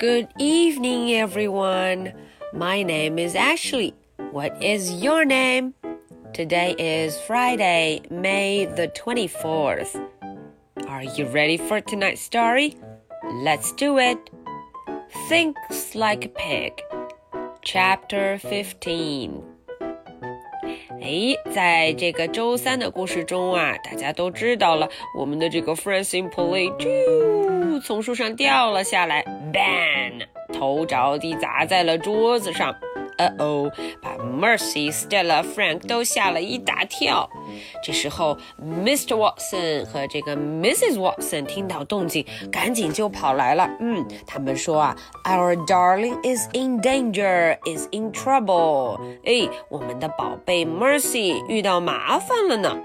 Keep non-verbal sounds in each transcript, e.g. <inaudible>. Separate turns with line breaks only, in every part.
Good evening, everyone. My name is Ashley. What is your name? Today is Friday, May the 24th. Are you ready for tonight's story? Let's do it. Thinks like a pig. Chapter 15. 哎，在这个周三的故事中啊，大家都知道了，我们的这个 Francine Polly 就从树上掉了下来，bang，头着地砸在了桌子上。哦，把 Mercy、Stella、Frank 都吓了一大跳。这时候，Mr. Watson 和这个 Mrs. Watson 听到动静，赶紧就跑来了。嗯，他们说啊，Our darling is in danger, is in trouble。哎，我们的宝贝 Mercy 遇到麻烦了呢。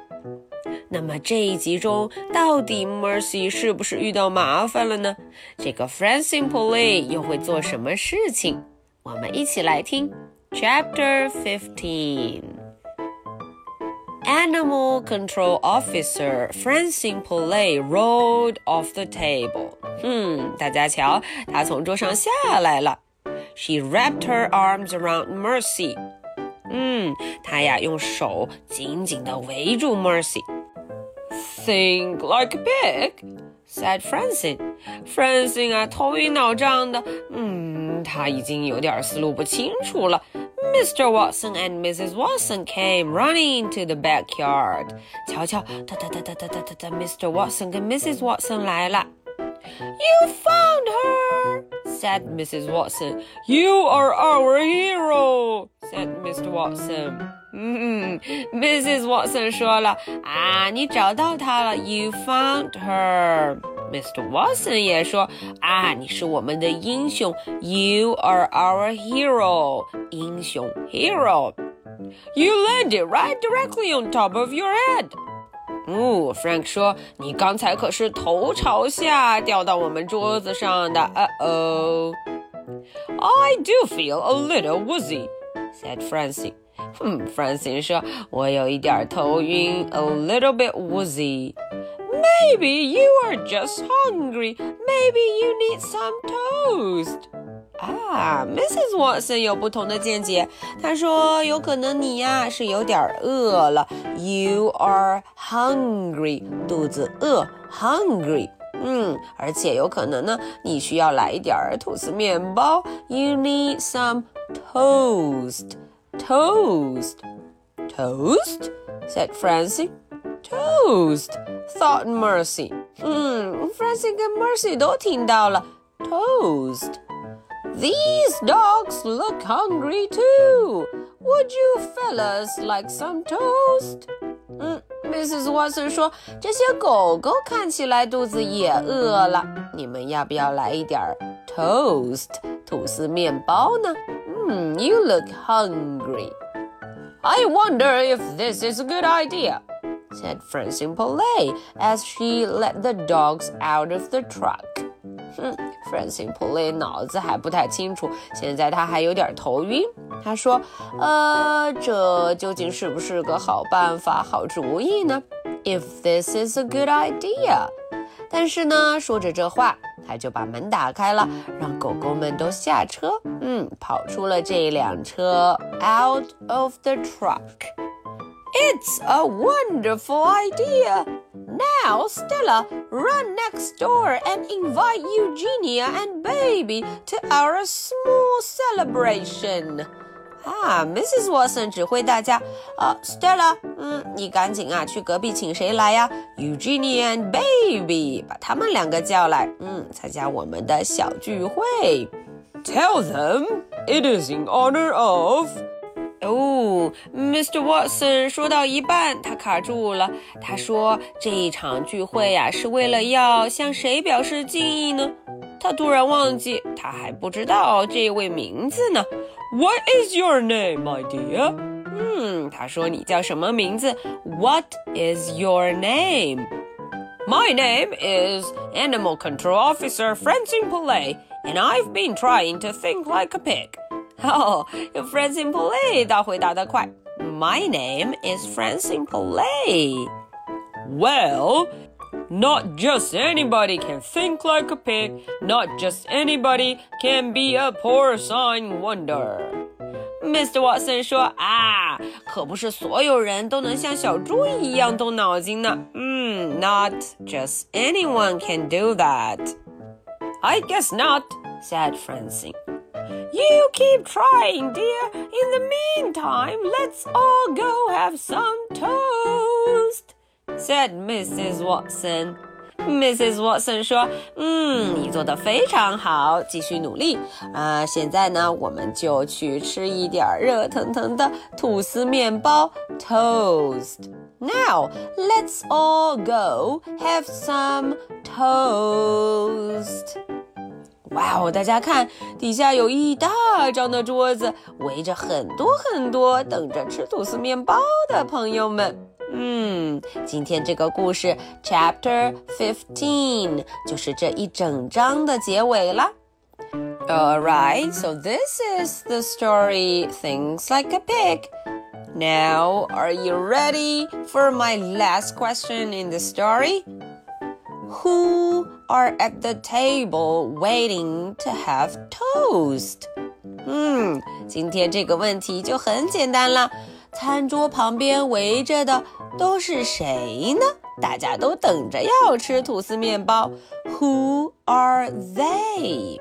那么这一集中，到底 Mercy 是不是遇到麻烦了呢？这个 Francine Polly 又会做什么事情？我们一起来听 Chapter 15 Animal Control Officer Francine Poulet rolled off the table. Hmm, 嗯，大家瞧，她从桌上下来了。She wrapped her arms around Mercy. Hmm, 嗯，她呀用手紧紧地围住 Mercy. Think like big, said Francine. Francine 啊，头晕脑胀的。嗯，她已经有点思路不清楚了。Mr. Watson and Mrs. Watson came running into the backyard. 瞧瞧，哒哒哒哒哒哒哒哒，Mr. Watson 跟 Mrs. Watson 来了。You found her, said Mrs. Watson. You are our hero, said Mr. Watson. 嗯，Mrs. Watson 说了啊，你找到她了，You found her。 Mr. Watson 也说啊，你是我们的英雄，You are our hero，英雄 hero。You landed right directly on top of your head。哦，Frank 说你刚才可是头朝下掉到我们桌子上的。呃哦，I do feel a little woozy，said Francie。哼，Francie 说，我有一点头晕，a little bit woozy。 Maybe you are just hungry. Maybe you need some toast. 啊，Mrs. Watson 有不同的见解。她说，有可能你呀是有点饿了。You are hungry，肚子饿，hungry。嗯，而且有可能呢，你需要来一点吐司面包。You need some toast. Toast. Toast? said Francie. Toast, thought Mercy. 嗯，Francie 跟 Mercy 都听到了 toast. These dogs look hungry too. Would you fellas like some toast? 嗯，Mrs. Watson 说这些狗狗看起来肚子也饿了，你们要不要来一点 toast 吐司面包呢？嗯，You look hungry. I wonder if this is a good idea Said Francine Polay as she let the dogs out of the truck. 哼，Francine Polay 脑子还不太清楚，现在他还有点头晕。他说：“呃，这究竟是不是个好办法、好主意呢？If this is a good idea。”但是呢，说着这话，他就把门打开了，让狗狗们都下车。嗯，跑出了这辆车，out of the truck。it's a wonderful idea. Now, Stella, run next door and invite Eugenia and Baby to our small celebration. 啊，Mrs. Watson 指挥大家，呃，Stella，嗯，你赶紧啊去隔壁请谁来呀？Eugenia and Baby，把他们两个叫来，嗯，参加我们的小聚会。Tell them it is in honor of 哦，Mr. Watson 说到一半，他卡住了。他说：“这场聚会呀、啊，是为了要向谁表示敬意呢？”他突然忘记，他还不知道这位名字呢。What is your name, my dear？嗯，他说你叫什么名字？What is your name？My name is Animal Control Officer Francine Poulet, and I've been trying to think like a pig. <laughs> 哦，Francine Polay 倒回答得快。My name is Francine Polay. Well, Not just anybody can think like a pig. Not just anybody can be a porcine wonder. Mr. Watson 说啊，可不是所有人都能像小猪一样动脑筋呢。嗯，Not just anyone can do that. I guess not, said Francine. You keep trying, dear. In the meantime, let's all go have some toast, said Mrs. Watson. Mrs. Watson 说：“嗯，你做的非常好，继续努力啊！现在呢，我们就去吃一点热腾腾的吐司面包 （toast）。Now let's all go have some toast.” 哇哦！大家看，底下有一大张的桌子，围着很多很多等着吃吐司面包的朋友们。嗯，今天这个故事 Chapter Fifteen 就是这一整章的结尾了。Alright, so this is the story Things Like a Pig. Now, are you ready for my last question in the story? Who are at the table waiting to have toast? 嗯，今天这个问题就很简单了。餐桌旁边围着的都是谁呢？大家都等着要吃吐司面包。Who are they?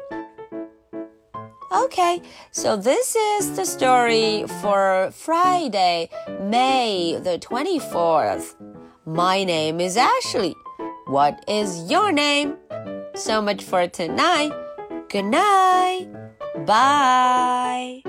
Okay, so this is the story for Friday, May the 24th. My name is Ashley. What is your name? So much for tonight. Good night. Bye.